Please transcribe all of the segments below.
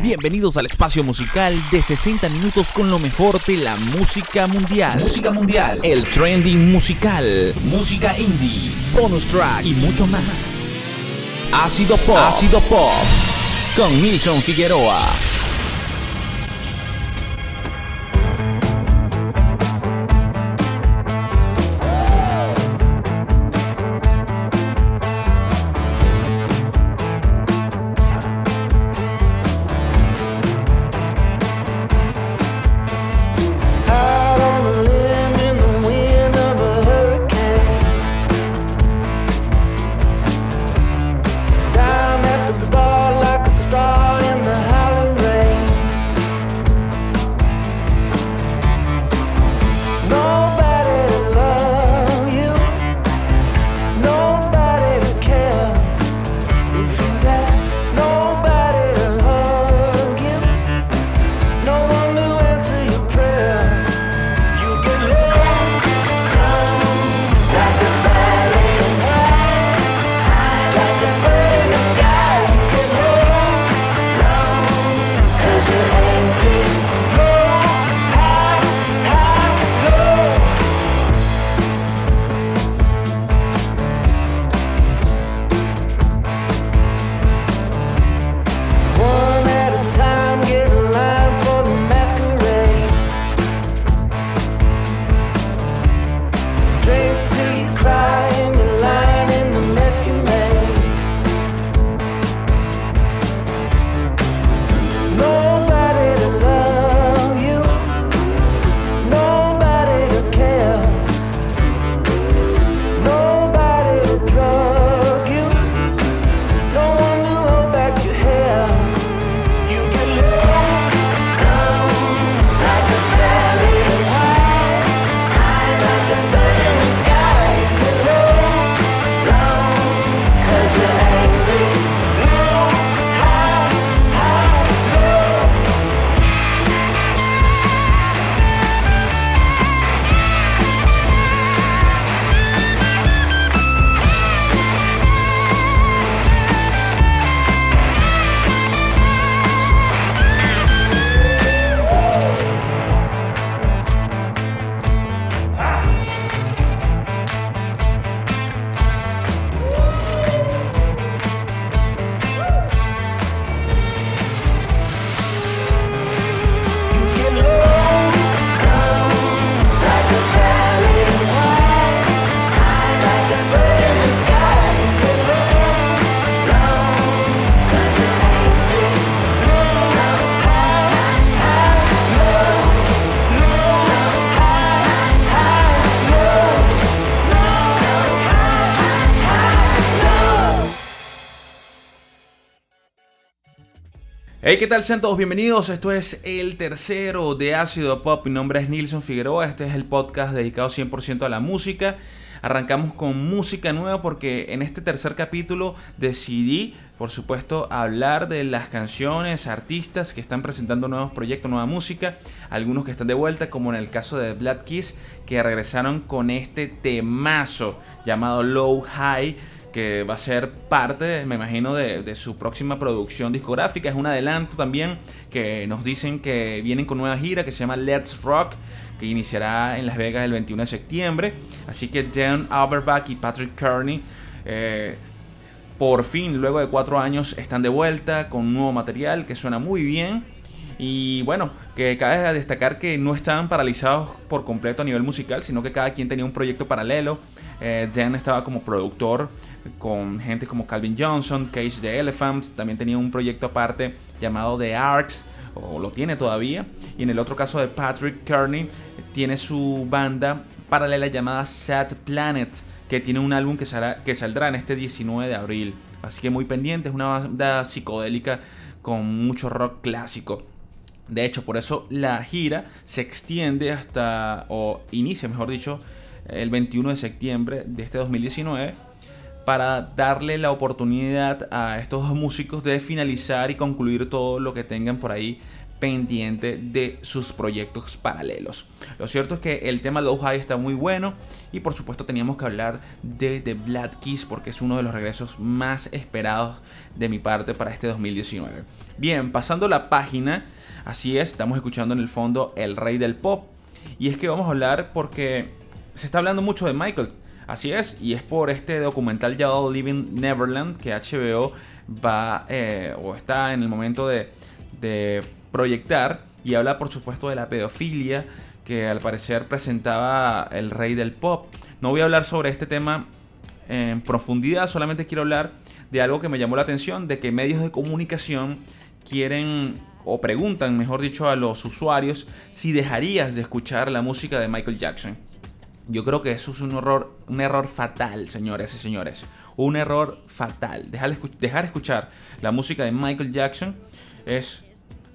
Bienvenidos al espacio musical de 60 minutos con lo mejor de la música mundial. Música mundial. El trending musical. Música indie. Bonus track y mucho más. Ácido Pop. Ácido Pop. Con Nilson Figueroa. ¿Qué tal? Sean bienvenidos. Esto es el tercero de Ácido Pop. Mi nombre es Nilson Figueroa. Este es el podcast dedicado 100% a la música. Arrancamos con música nueva porque en este tercer capítulo decidí, por supuesto, hablar de las canciones, artistas que están presentando nuevos proyectos, nueva música. Algunos que están de vuelta, como en el caso de Black Kiss, que regresaron con este temazo llamado Low High que va a ser parte, me imagino, de, su próxima producción discográfica. Es un adelanto también que nos dicen que vienen con nueva gira que se llama Let's Rock, que iniciará en Las Vegas el 21 de septiembre. Así que Dan Auerbach y Patrick Kearney, eh, por fin, luego de cuatro años, están de vuelta con nuevo material que suena muy bien. Y bueno, que cabe destacar que no estaban paralizados por completo a nivel musical, sino que cada quien tenía un proyecto paralelo. Eh, Dan estaba como productor con gente como Calvin Johnson, Cage the Elephant, también tenía un proyecto aparte llamado The Arcs, o lo tiene todavía. Y en el otro caso de Patrick Kearney, tiene su banda paralela llamada Sad Planet, que tiene un álbum que, que saldrá en este 19 de abril. Así que muy pendiente, es una banda psicodélica con mucho rock clásico. De hecho, por eso la gira se extiende hasta, o inicia, mejor dicho, el 21 de septiembre de este 2019 para darle la oportunidad a estos dos músicos de finalizar y concluir todo lo que tengan por ahí pendiente de sus proyectos paralelos. Lo cierto es que el tema Low High está muy bueno y por supuesto teníamos que hablar de The Black Keys porque es uno de los regresos más esperados de mi parte para este 2019. Bien, pasando la página, así es, estamos escuchando en el fondo El Rey del Pop y es que vamos a hablar porque se está hablando mucho de Michael. Así es, y es por este documental llamado Living Neverland que HBO va eh, o está en el momento de, de proyectar y habla por supuesto de la pedofilia que al parecer presentaba el rey del pop. No voy a hablar sobre este tema en profundidad, solamente quiero hablar de algo que me llamó la atención, de que medios de comunicación quieren o preguntan, mejor dicho, a los usuarios si dejarías de escuchar la música de Michael Jackson. Yo creo que eso es un error, un error fatal, señores y señores. Un error fatal. Dejar, escuchar la música de Michael Jackson es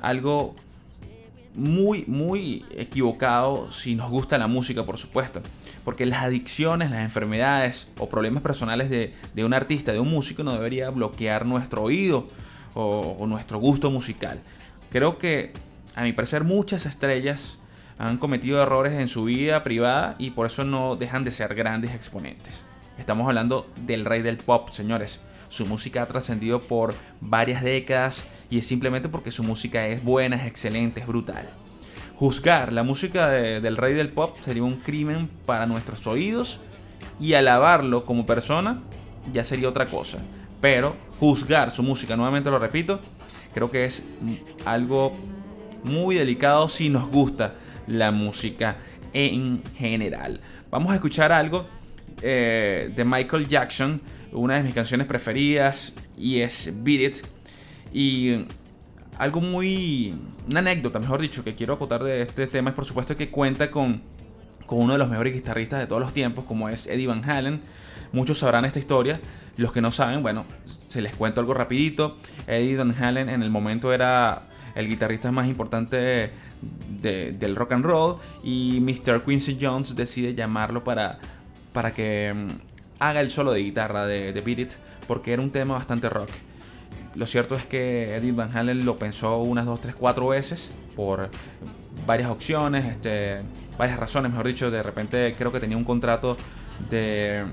algo muy, muy equivocado si nos gusta la música, por supuesto. Porque las adicciones, las enfermedades o problemas personales de, un artista, de un músico, no debería bloquear nuestro oído o, nuestro gusto musical. Creo que, a mi parecer, muchas estrellas han cometido errores en su vida privada y por eso no dejan de ser grandes exponentes. Estamos hablando del rey del pop, señores. Su música ha trascendido por varias décadas y es simplemente porque su música es buena, es excelente, es brutal. Juzgar la música del rey del pop sería un crimen para nuestros oídos y alabarlo como persona ya sería otra cosa. Pero juzgar su música, nuevamente lo repito, creo que es algo muy delicado si nos gusta la música en general. Vamos a escuchar algo eh, de Michael Jackson, una de mis canciones preferidas, y es Beat It. Y algo muy. Una anécdota, mejor dicho, que quiero acotar de este tema es, por supuesto, que cuenta con, con uno de los mejores guitarristas de todos los tiempos, como es Eddie Van Halen. Muchos sabrán esta historia. Los que no saben, bueno, se les cuento algo rapidito. Eddie Van Halen en el momento era el guitarrista más importante del rock and roll y Mr. Quincy Jones decide llamarlo para, para que mm, haga el solo de guitarra de, de Beat It porque era un tema bastante rock. Lo cierto es que Eddie Van Halen lo pensó unas 2, 3, 4 veces por varias opciones, este, varias razones, mejor dicho. De repente creo que tenía un contrato de,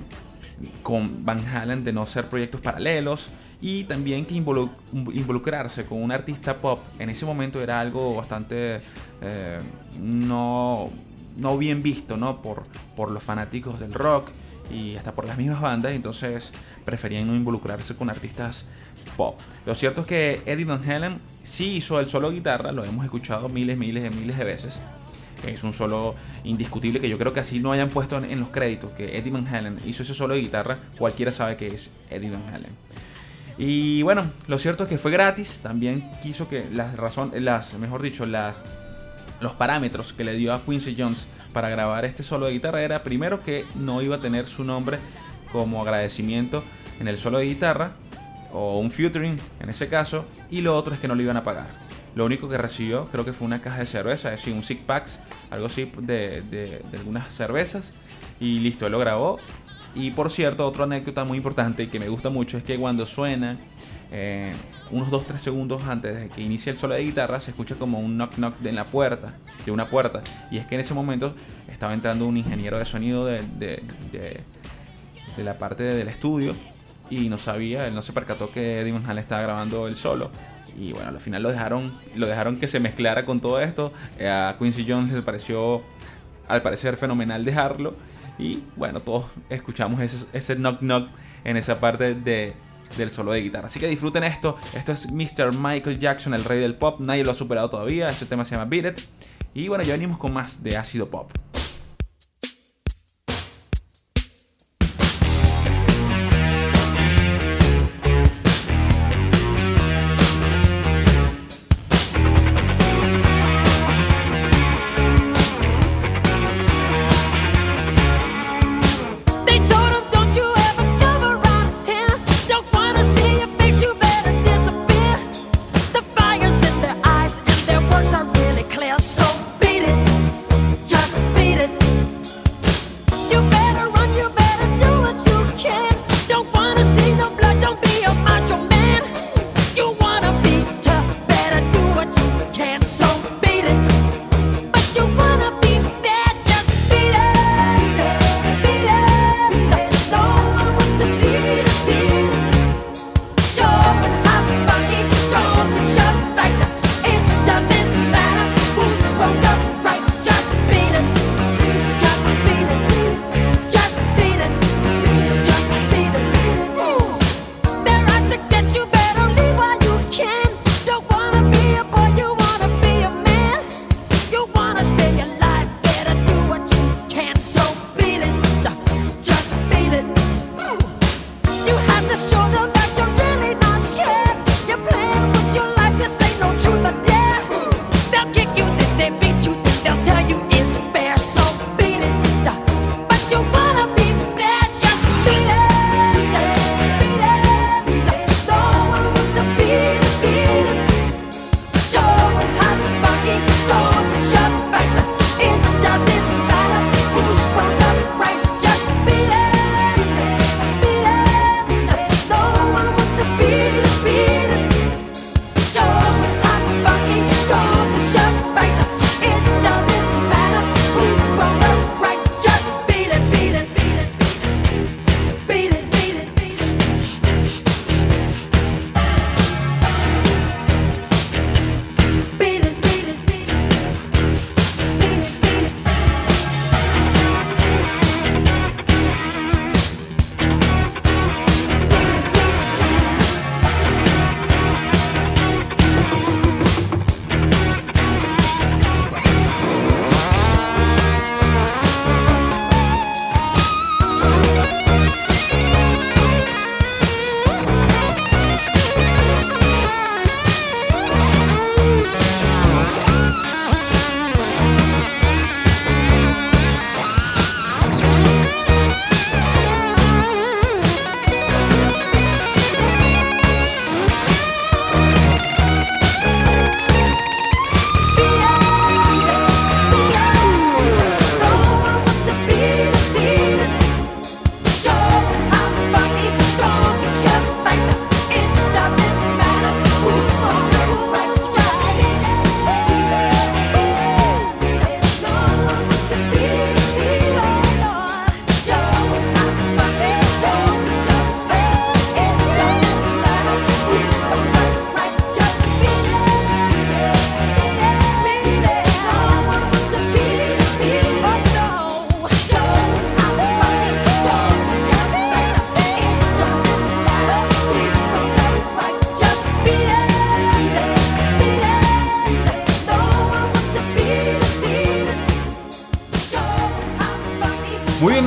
con Van Halen de no hacer proyectos paralelos y también que involucrarse con un artista pop en ese momento era algo bastante eh, no, no bien visto ¿no? Por, por los fanáticos del rock y hasta por las mismas bandas, entonces preferían no involucrarse con artistas pop. Lo cierto es que Eddie Van Halen sí hizo el solo guitarra, lo hemos escuchado miles, miles y miles de veces. Es un solo indiscutible que yo creo que así no hayan puesto en, los créditos que Eddie Van Halen hizo ese solo de guitarra, cualquiera sabe que es Eddie Van Halen. Y bueno, lo cierto es que fue gratis, también quiso que las razones, las, mejor dicho, las los parámetros que le dio a Quincy Jones para grabar este solo de guitarra era primero que no iba a tener su nombre como agradecimiento en el solo de guitarra o un featuring en ese caso y lo otro es que no le iban a pagar. Lo único que recibió creo que fue una caja de cerveza, es decir, un six packs, algo así de, de, algunas cervezas y listo, él lo grabó. Y por cierto, otra anécdota muy importante que me gusta mucho es que cuando suena eh, unos 2-3 segundos antes de que inicie el solo de guitarra se escucha como un knock knock de la puerta, de una puerta. Y es que en ese momento estaba entrando un ingeniero de sonido de, de la parte del estudio y no sabía, él no se percató que Eddie Van estaba grabando el solo. Y bueno, al final lo dejaron, lo dejaron que se mezclara con todo esto. Eh, a Quincy Jones le pareció, al parecer, fenomenal dejarlo. Y bueno, todos escuchamos ese, ese knock knock en esa parte de, del solo de guitarra. Así que disfruten esto. Esto es Mr. Michael Jackson, el rey del pop. Nadie lo ha superado todavía. Este tema se llama Beat It. Y bueno, ya venimos con más de ácido pop.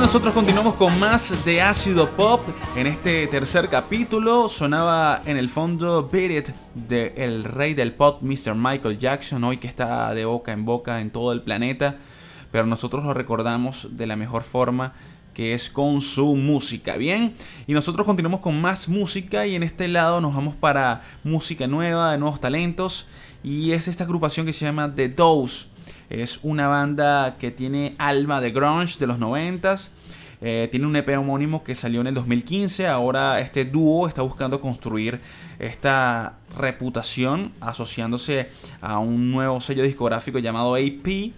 Nosotros continuamos con más de ácido pop. En este tercer capítulo sonaba en el fondo Beat It de el rey del pop, Mr. Michael Jackson, hoy que está de boca en boca en todo el planeta. Pero nosotros lo recordamos de la mejor forma que es con su música, ¿bien? Y nosotros continuamos con más música y en este lado nos vamos para música nueva, de nuevos talentos. Y es esta agrupación que se llama The Dose. Es una banda que tiene alma de grunge de los 90s. Eh, tiene un EP homónimo que salió en el 2015. Ahora este dúo está buscando construir esta reputación asociándose a un nuevo sello discográfico llamado AP.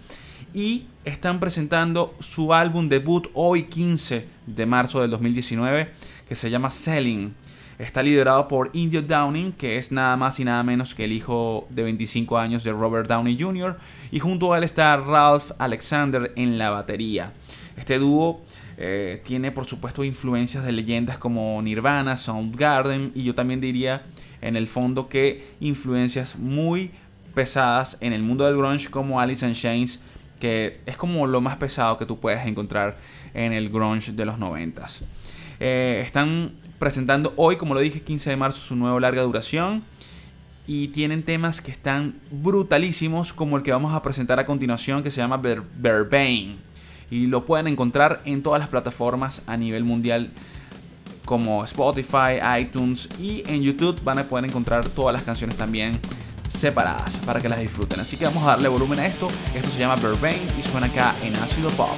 Y están presentando su álbum debut hoy 15 de marzo del 2019 que se llama Selling. Está liderado por Indio Downing, que es nada más y nada menos que el hijo de 25 años de Robert Downey Jr. Y junto a él está Ralph Alexander en la batería. Este dúo eh, tiene por supuesto influencias de leyendas como Nirvana, Soundgarden y yo también diría en el fondo que influencias muy pesadas en el mundo del grunge como Alice in Chains que es como lo más pesado que tú puedes encontrar en el grunge de los 90 eh, están presentando hoy, como lo dije, 15 de marzo, su nuevo larga duración. Y tienen temas que están brutalísimos, como el que vamos a presentar a continuación, que se llama Ver Y lo pueden encontrar en todas las plataformas a nivel mundial, como Spotify, iTunes y en YouTube van a poder encontrar todas las canciones también separadas para que las disfruten. Así que vamos a darle volumen a esto. Esto se llama Verbain y suena acá en Ácido Pop.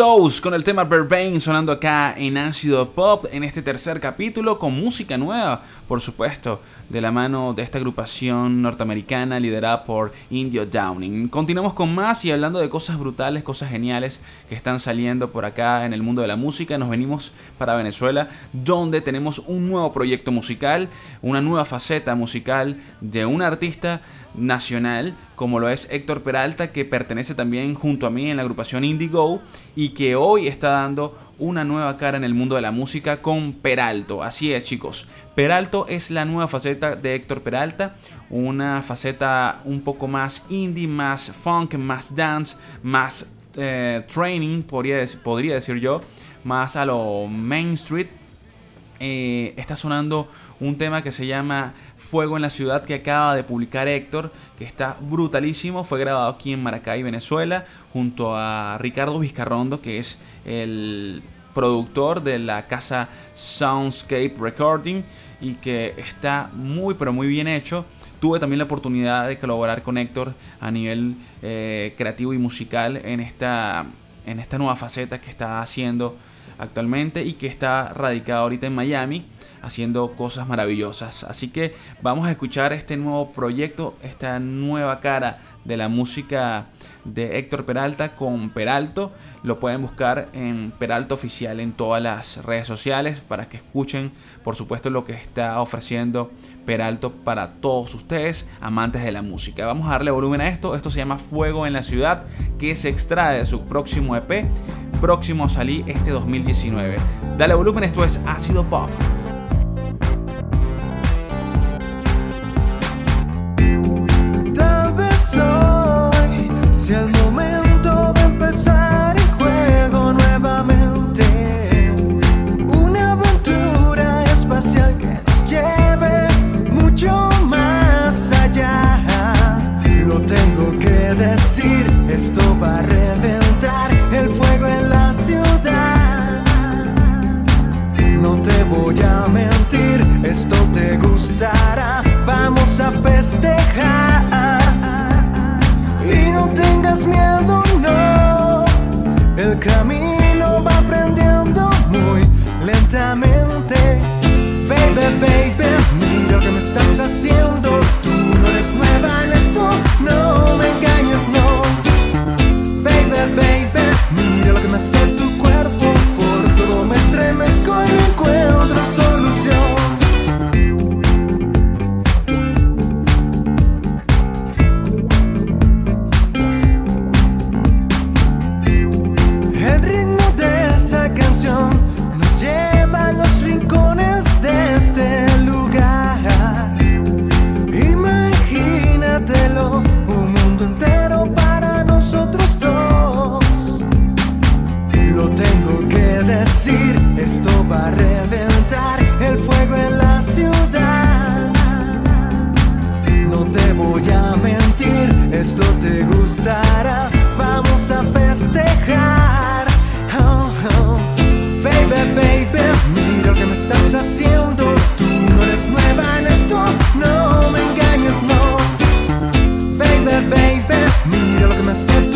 Con el tema Verbain sonando acá en Ácido Pop en este tercer capítulo con música nueva, por supuesto, de la mano de esta agrupación norteamericana liderada por Indio Downing. Continuamos con más y hablando de cosas brutales, cosas geniales que están saliendo por acá en el mundo de la música. Nos venimos para Venezuela, donde tenemos un nuevo proyecto musical, una nueva faceta musical de un artista nacional, como lo es Héctor Peralta, que pertenece también junto a mí en la agrupación Indigo y que hoy está dando una nueva cara en el mundo de la música con Peralto. Así es, chicos. Peralto es la nueva faceta de Héctor Peralta, una faceta un poco más indie, más funk, más dance, más eh, training, podría, podría decir yo más a lo Main Street. Eh, está sonando un tema que se llama Fuego en la Ciudad que acaba de publicar Héctor, que está brutalísimo. Fue grabado aquí en Maracay, Venezuela, junto a Ricardo Vizcarrondo, que es el productor de la casa Soundscape Recording y que está muy pero muy bien hecho. Tuve también la oportunidad de colaborar con Héctor a nivel eh, creativo y musical en esta, en esta nueva faceta que está haciendo actualmente y que está radicado ahorita en Miami haciendo cosas maravillosas. Así que vamos a escuchar este nuevo proyecto, esta nueva cara de la música de Héctor Peralta con Peralto. Lo pueden buscar en Peralta Oficial en todas las redes sociales para que escuchen, por supuesto, lo que está ofreciendo Peralto para todos ustedes, amantes de la música. Vamos a darle volumen a esto. Esto se llama Fuego en la Ciudad, que se extrae de su próximo EP, próximo a salir este 2019. Dale volumen, esto es Ácido Pop. Fuego en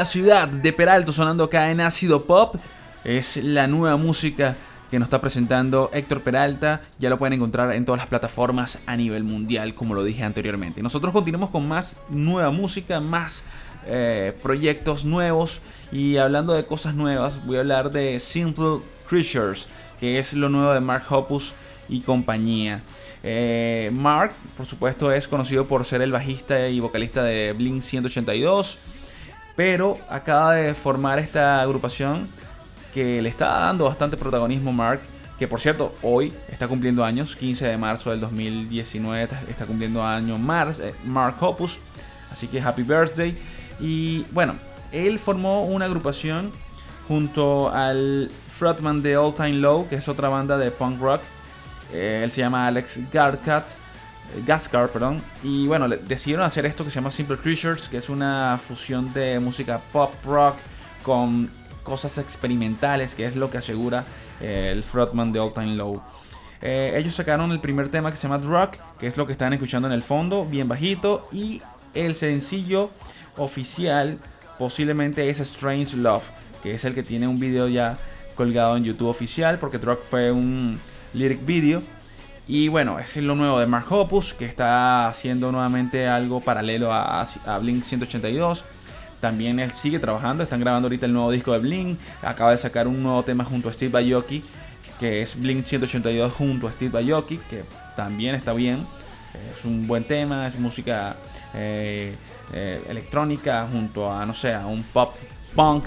la ciudad de Peralto sonando acá en Ácido Pop. Es la nueva música que nos está presentando Héctor Peralta. Ya lo pueden encontrar en todas las plataformas a nivel mundial, como lo dije anteriormente. Nosotros continuamos con más nueva música, más eh, proyectos nuevos. Y hablando de cosas nuevas, voy a hablar de Simple Creatures, que es lo nuevo de Mark Hoppus y compañía. Eh, Mark, por supuesto, es conocido por ser el bajista y vocalista de Blink 182, pero acaba de formar esta agrupación que le está dando bastante protagonismo Mark, que por cierto hoy está cumpliendo años, 15 de marzo del 2019 está cumpliendo Mars, eh, Mark Hoppus, así que happy birthday. Y bueno, él formó una agrupación junto al frontman de All Time Low, que es otra banda de punk rock. Eh, él se llama Alex Garcat, Gascar, perdón. Y bueno, decidieron hacer esto que se llama Simple Creatures, que es una fusión de música pop rock con cosas experimentales, que es lo que asegura eh, el frontman de All Time Low. Eh, ellos sacaron el primer tema que se llama Drug, que es lo que están escuchando en el fondo, bien bajito. Y el sencillo oficial posiblemente es Strange Love, que es el que tiene un video ya colgado en YouTube oficial, porque Drug fue un lyric video. Y bueno, es lo nuevo de Mark Hoppus, que está haciendo nuevamente algo paralelo a, a Blink 182. También él sigue trabajando, están grabando ahorita el nuevo disco de Blink. Acaba de sacar un nuevo tema junto a Steve Aoki, que es Blink 182 junto a Steve Aoki, que también está bien. Es un buen tema, es música eh, eh, electrónica junto a, no sé, a un pop punk.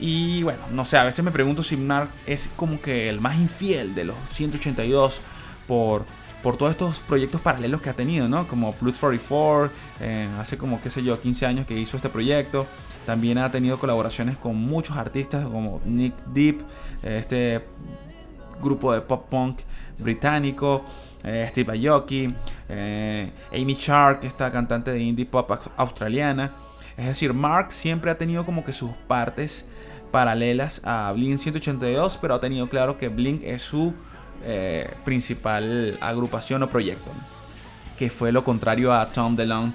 Y bueno, no sé, a veces me pregunto si Mark es como que el más infiel de los 182 por por todos estos proyectos paralelos que ha tenido, ¿no? Como Plus 44, eh, hace como, qué sé yo, 15 años que hizo este proyecto. También ha tenido colaboraciones con muchos artistas como Nick Deep, eh, este grupo de pop punk británico, eh, Steve Aoki, Amy Shark, esta cantante de indie pop australiana. Es decir, Mark siempre ha tenido como que sus partes paralelas a Blink 182, pero ha tenido claro que Blink es su eh, principal agrupación o proyecto, que fue lo contrario a Tom DeLonge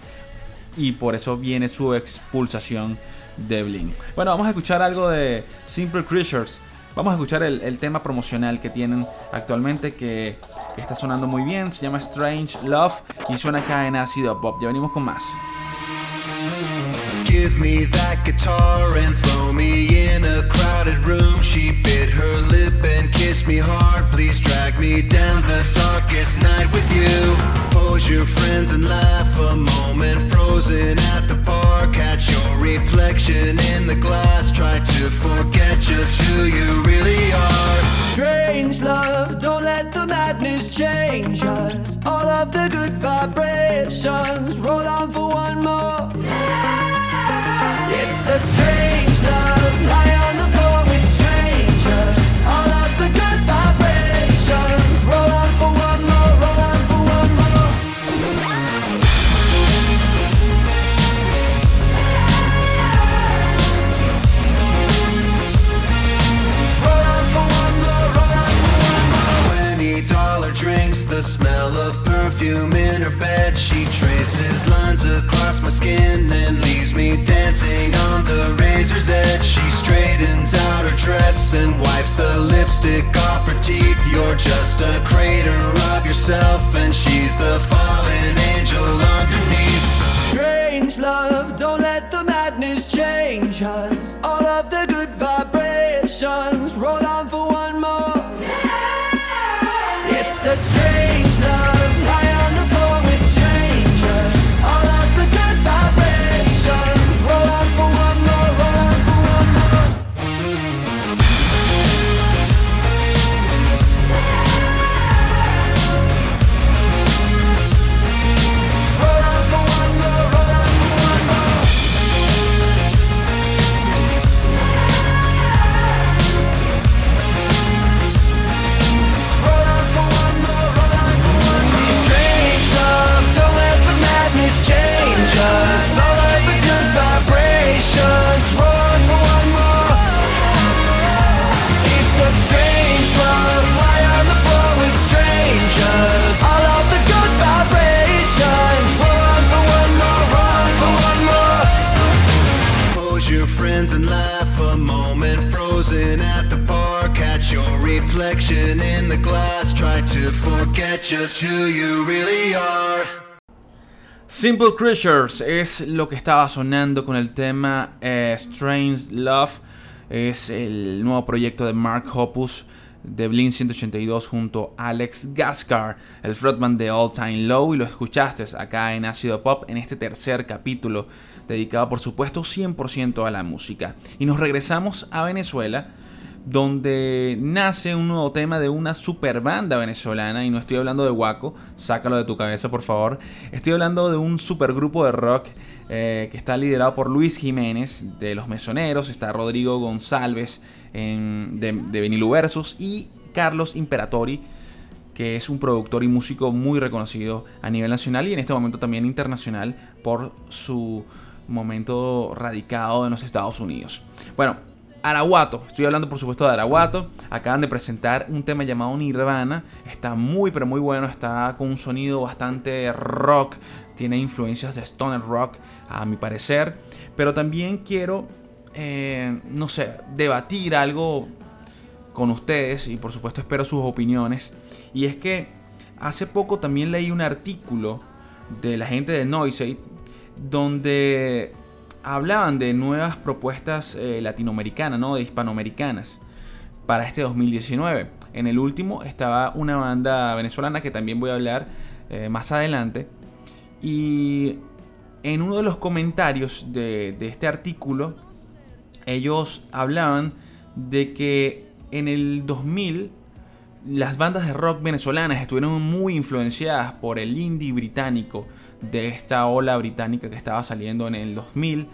y por eso viene su expulsación de Blink. Bueno, vamos a escuchar algo de Simple Creatures. Vamos a escuchar el, tema promocional que tienen actualmente que, que, está sonando muy bien. Se llama Strange Love y suena acá en Ácido Pop. Ya venimos con más. Give me that guitar and throw me in a crowded room. She bit her lip and kissed me hard. Please drag me down the darkest night with you. Pose your friends and laugh a moment. Frozen at the bar. Catch your reflection in the glass. Try to forget just who you really are. Strange love, don't let the madness change us. All of the good vibrations roll on for one more. It's a strange love, lie on the floor traces lines across my skin and leaves me dancing on the razor's edge. She straightens out her dress and wipes the lipstick off her teeth. You're just a crater of yourself, and she's the fallen angel Simple Creatures es lo que estaba sonando con el tema eh, Strange Love. Es el nuevo proyecto de Mark Hoppus de Blink 182 junto a Alex Gaskar, el frontman de All Time Low, y lo escuchaste acá en Ácido Pop en este tercer capítulo, dedicado por supuesto 100% a la música. Y nos regresamos a Venezuela, donde nace un nuevo tema de una super banda venezolana, y no estoy hablando de Waco, sácalo de tu cabeza por favor, estoy hablando de un supergrupo de rock eh, que está liderado por Luis Jiménez de Los Mesoneros, está Rodrigo González de, de y Carlos Imperatori, que es un productor y músico muy reconocido a nivel nacional y en este momento también internacional por su momento radicado en los Estados Unidos. Bueno, Araguato, estoy hablando por supuesto de Araguato, acaban de presentar un tema llamado Nirvana, está muy pero muy bueno, está con un sonido bastante rock, tiene influencias de stoner rock a mi parecer, pero también quiero eh, no sé, debatir algo con ustedes y por supuesto espero sus opiniones. Y es que hace poco también leí un artículo de la gente de Noisey donde hablaban de nuevas propuestas eh, latinoamericanas, ¿no? de hispanoamericanas para este 2019. En el último estaba una banda venezolana que también voy a hablar eh, más adelante. Y en uno de los comentarios de, de este artículo ellos hablaban de que en el 2000 las bandas de rock venezolanas estuvieron muy influenciadas por el indie británico de esta ola británica que estaba saliendo en el 2000.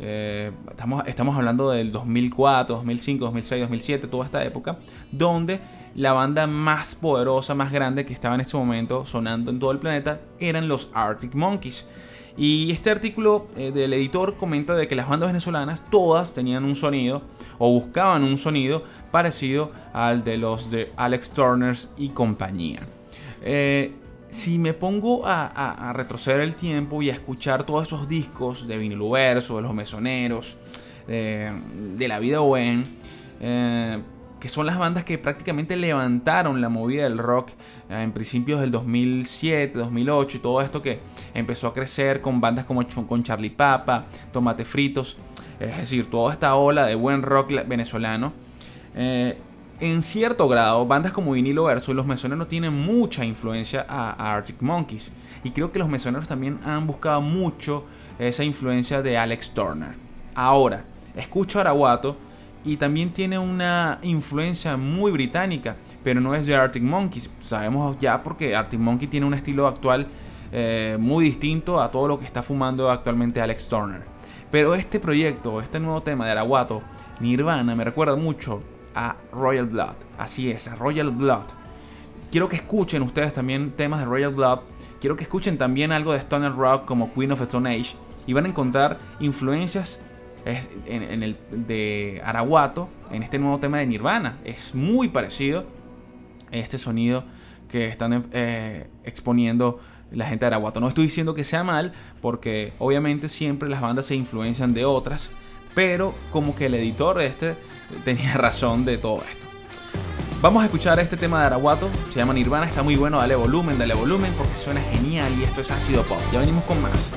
Eh, estamos, estamos hablando del 2004, 2005, 2006, 2007, toda esta época, donde la banda más poderosa, más grande que estaba en ese momento sonando en todo el planeta eran los Arctic Monkeys. Y este artículo eh, del editor comenta de que las bandas venezolanas todas tenían un sonido o buscaban un sonido parecido al de los de Alex Turner y compañía. Eh, si me pongo a, retroceder el tiempo y a escuchar todos esos discos de vinilo verso, de los mesoneros, de la vida buen, eh, que son las bandas que prácticamente levantaron la movida del rock eh, en principios del 2007, 2008 y todo esto que empezó a crecer con bandas como con Charlie Papa, Tomate Fritos, es decir, toda esta ola de buen rock venezolano. Eh, en cierto grado, bandas como Vinilo Verso y Los Mesoneros tienen mucha influencia a, Arctic Monkeys. Y creo que los Mesoneros también han buscado mucho esa influencia de Alex Turner. Ahora, escucho a Araguato y también tiene una influencia muy británica, pero no es de Arctic Monkeys. Sabemos ya porque Arctic Monkey tiene un estilo actual eh, muy distinto a todo lo que está fumando actualmente Alex Turner. Pero este proyecto, este nuevo tema de Araguato, Nirvana, me recuerda mucho a Royal Blood. Así es, a Royal Blood. Quiero que escuchen ustedes también temas de Royal Blood. Quiero que escuchen también algo de Stoner Rock como Queen of the Stone Age. Y van a encontrar influencias en, el de Araguato, en este nuevo tema de Nirvana. Es muy parecido este sonido que están eh, exponiendo la gente de Araguato. No estoy diciendo que sea mal, porque obviamente siempre las bandas se influencian de otras, pero como que el editor este tenía razón de todo esto. Vamos a escuchar este tema de Araguato, se llama Nirvana, está muy bueno, dale volumen, dale volumen porque suena genial y esto es ácido pop. Ya venimos con más.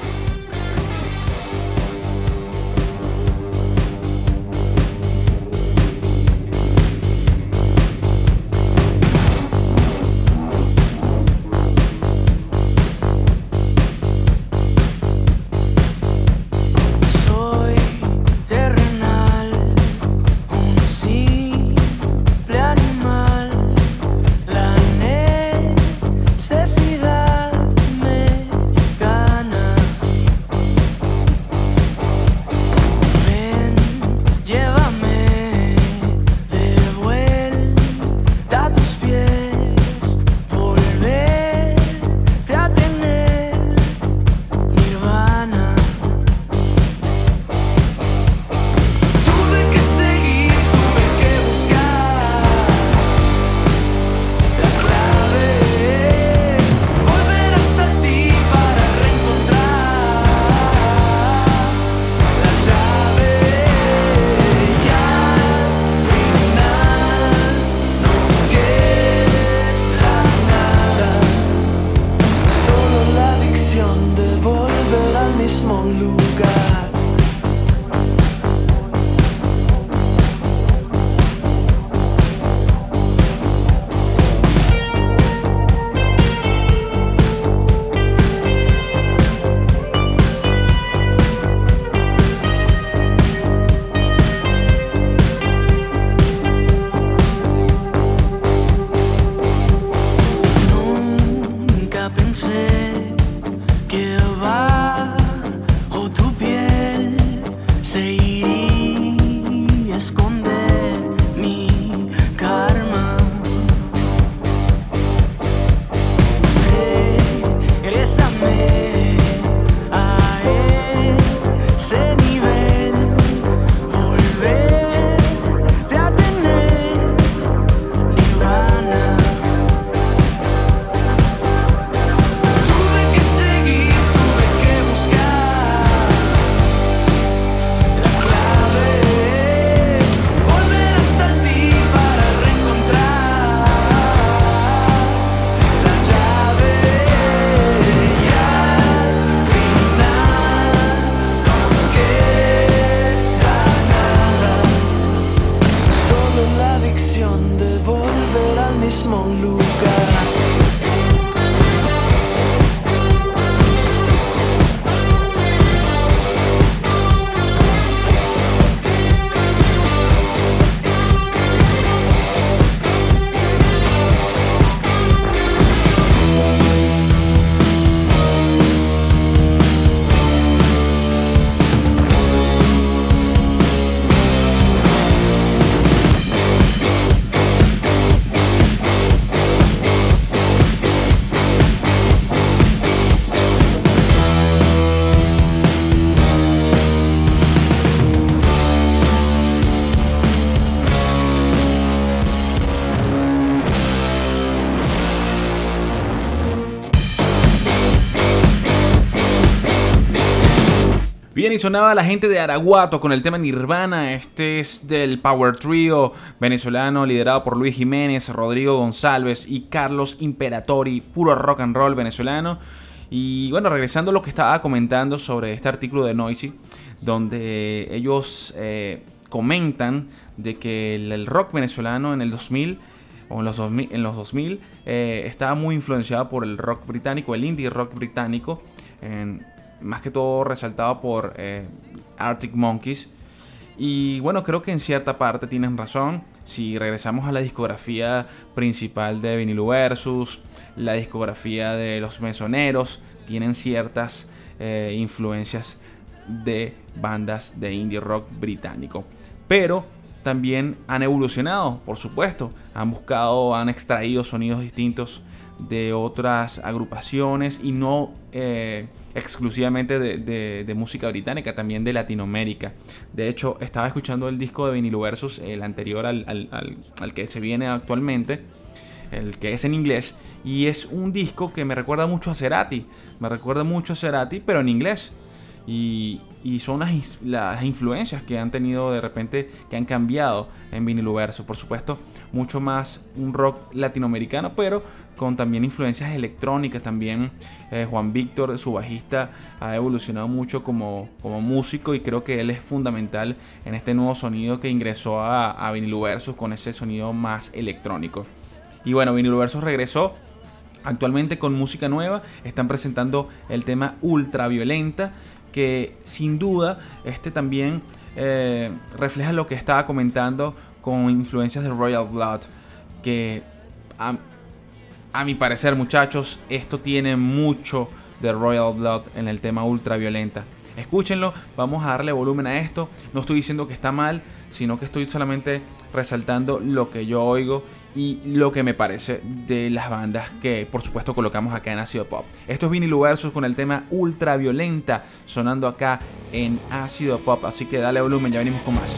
Sonaba la gente de Araguato con el tema Nirvana. Este es del Power Trio venezolano liderado por Luis Jiménez, Rodrigo González y Carlos Imperatori, puro rock and roll venezolano. Y bueno, regresando a lo que estaba comentando sobre este artículo de Noisy, donde ellos eh, comentan de que el, rock venezolano en el 2000 o en los 2000, en los 2000 eh, estaba muy influenciado por el rock británico, el indie rock británico. Más que todo resaltado por eh, Arctic Monkeys. Y bueno, creo que en cierta parte tienen razón. Si regresamos a la discografía principal de Vinilo Versus, la discografía de los mesoneros, tienen ciertas eh, influencias de bandas de indie rock británico. Pero también han evolucionado, por supuesto. Han buscado, han extraído sonidos distintos de otras agrupaciones y no eh, exclusivamente de, música británica, también de Latinoamérica. De hecho, estaba escuchando el disco de Vinilo Versus, el anterior al, al, que se viene actualmente, el que es en inglés, y es un disco que me recuerda mucho a Cerati, me recuerda mucho a Cerati, pero en inglés. Y, son las, las, influencias que han tenido de repente, que han cambiado en vinilo verso. Por supuesto, mucho más un rock latinoamericano, pero con también influencias electrónicas. También eh, Juan Víctor, su bajista, ha evolucionado mucho como, como músico y creo que él es fundamental en este nuevo sonido que ingresó a, a Vinilo Versus con ese sonido más electrónico. Y bueno, Vinilo Versus regresó Actualmente con música nueva están presentando el tema Ultraviolenta, que sin duda este también eh, refleja lo que estaba comentando con influencias de Royal Blood, que mi parecer muchachos, esto tiene mucho de Royal Blood en el tema ultraviolenta. Escúchenlo, vamos a darle volumen a esto. No estoy diciendo que está mal, sino que estoy solamente resaltando lo que yo oigo y lo que me parece de las bandas que por supuesto colocamos acá en Ácido Pop. Esto es Vinilo Versus con el tema Ultraviolenta sonando acá en Ácido Pop, así que dale volumen, ya venimos con más.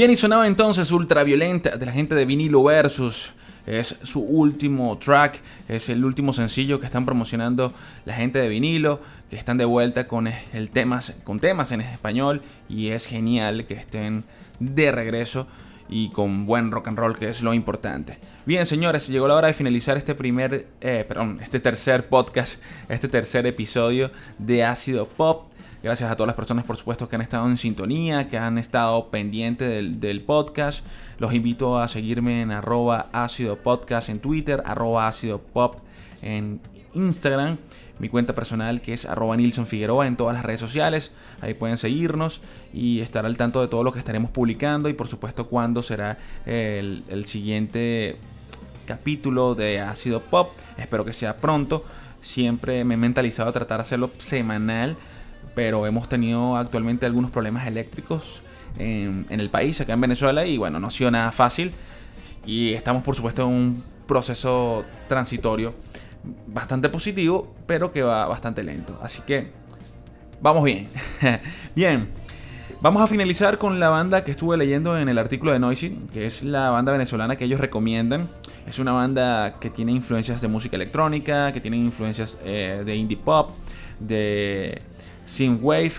Bien, y sonaba entonces Ultraviolenta de la gente de Vinilo Versus. Es su último track, es el último sencillo que están promocionando la gente de vinilo, que están de vuelta con, el temas, con temas en español y es genial que estén de regreso y con buen rock and roll, que es lo importante. Bien, señores, llegó la hora de finalizar este primer, eh, perdón, este tercer podcast, este tercer episodio de Ácido Pop. Gracias a todas las personas, por supuesto, que han estado en sintonía, que han estado pendientes del, podcast. Los invito a seguirme en arroba ácido podcast en Twitter, arroba ácido pop en Instagram. Mi cuenta personal que es arroba Nilson Figueroa en todas las redes sociales. Ahí pueden seguirnos y estar al tanto de todo lo que estaremos publicando y por supuesto cuándo será el, el siguiente capítulo de Ácido Pop. Espero que sea pronto. Siempre me he mentalizado a tratar de hacerlo semanal pero hemos tenido actualmente algunos problemas eléctricos en, el país, acá en Venezuela, y bueno, no ha sido nada fácil. Y estamos, por supuesto, en un proceso transitorio bastante positivo, pero que va bastante lento. Así que vamos bien. bien. Vamos a finalizar con la banda que estuve leyendo en el artículo de Noisy, que es la banda venezolana que ellos recomiendan. Es una banda que tiene influencias de música electrónica, que tiene influencias eh, de indie pop, de Synthwave.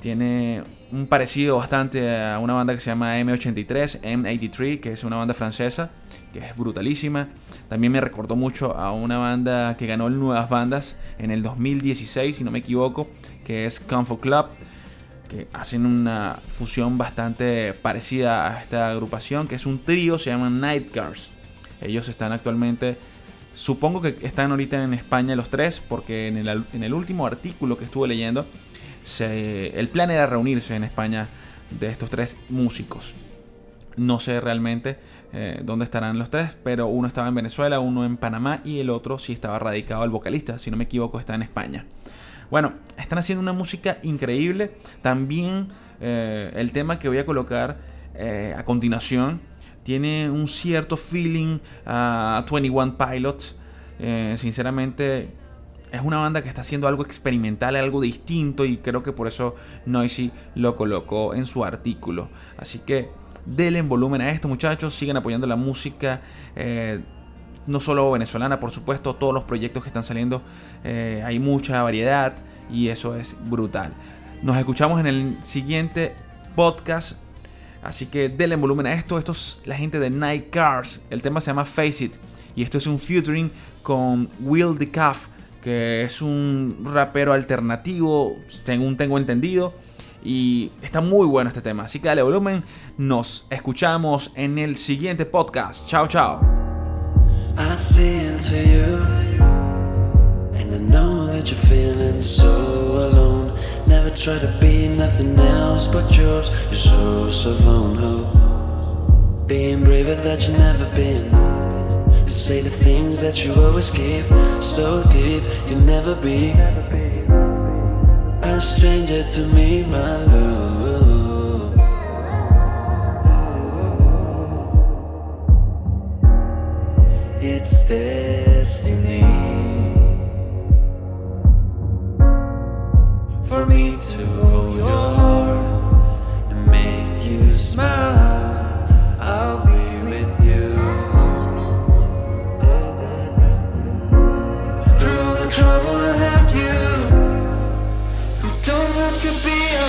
Tiene un parecido bastante a una banda que se llama M83, M83, que es una banda francesa, que es brutalísima. También me recordó mucho a una banda que ganó Nuevas Bandas en el 2016, si no me equivoco, que es Comfort Club, que hacen una fusión bastante parecida a esta agrupación, que es un trío, se llaman Night Cars. Ellos están actualmente, supongo que están ahorita en España los tres, porque en el, en el último artículo que estuve leyendo, el plan era reunirse en España de estos tres músicos. No sé realmente eh, dónde estarán los tres, pero uno estaba en Venezuela, uno en Panamá y el otro sí estaba radicado el vocalista, si no me equivoco, está en España. Bueno, están haciendo una música increíble. También eh, el tema que voy a colocar eh, a continuación tiene un cierto feeling a 21 Pilots. Sinceramente, es una banda que está haciendo algo experimental, algo distinto y creo que por eso Noisy lo colocó en su artículo. Así que denle volumen a esto muchachos, sigan apoyando la música. Eh, no solo venezolana, por supuesto, todos los proyectos que están saliendo, eh, hay mucha variedad y eso es brutal. Nos escuchamos en el siguiente podcast, así que denle volumen a esto. Esto es la gente de Night Cars, el tema se llama Face It y esto es un featuring con Will the Calf, que es un rapero alternativo, según tengo entendido. Y está muy bueno este tema, así que dale volumen. Nos escuchamos en el siguiente podcast. Chao, chao. Never try to be nothing else but yours. You're so Savone Ho. Being braver that you've never been. To say the things that you always keep so deep, you'll never be a stranger to me, my love. It's destiny. For for me to hold your heart and make you smile. I'll trouble that have you. You don't have to be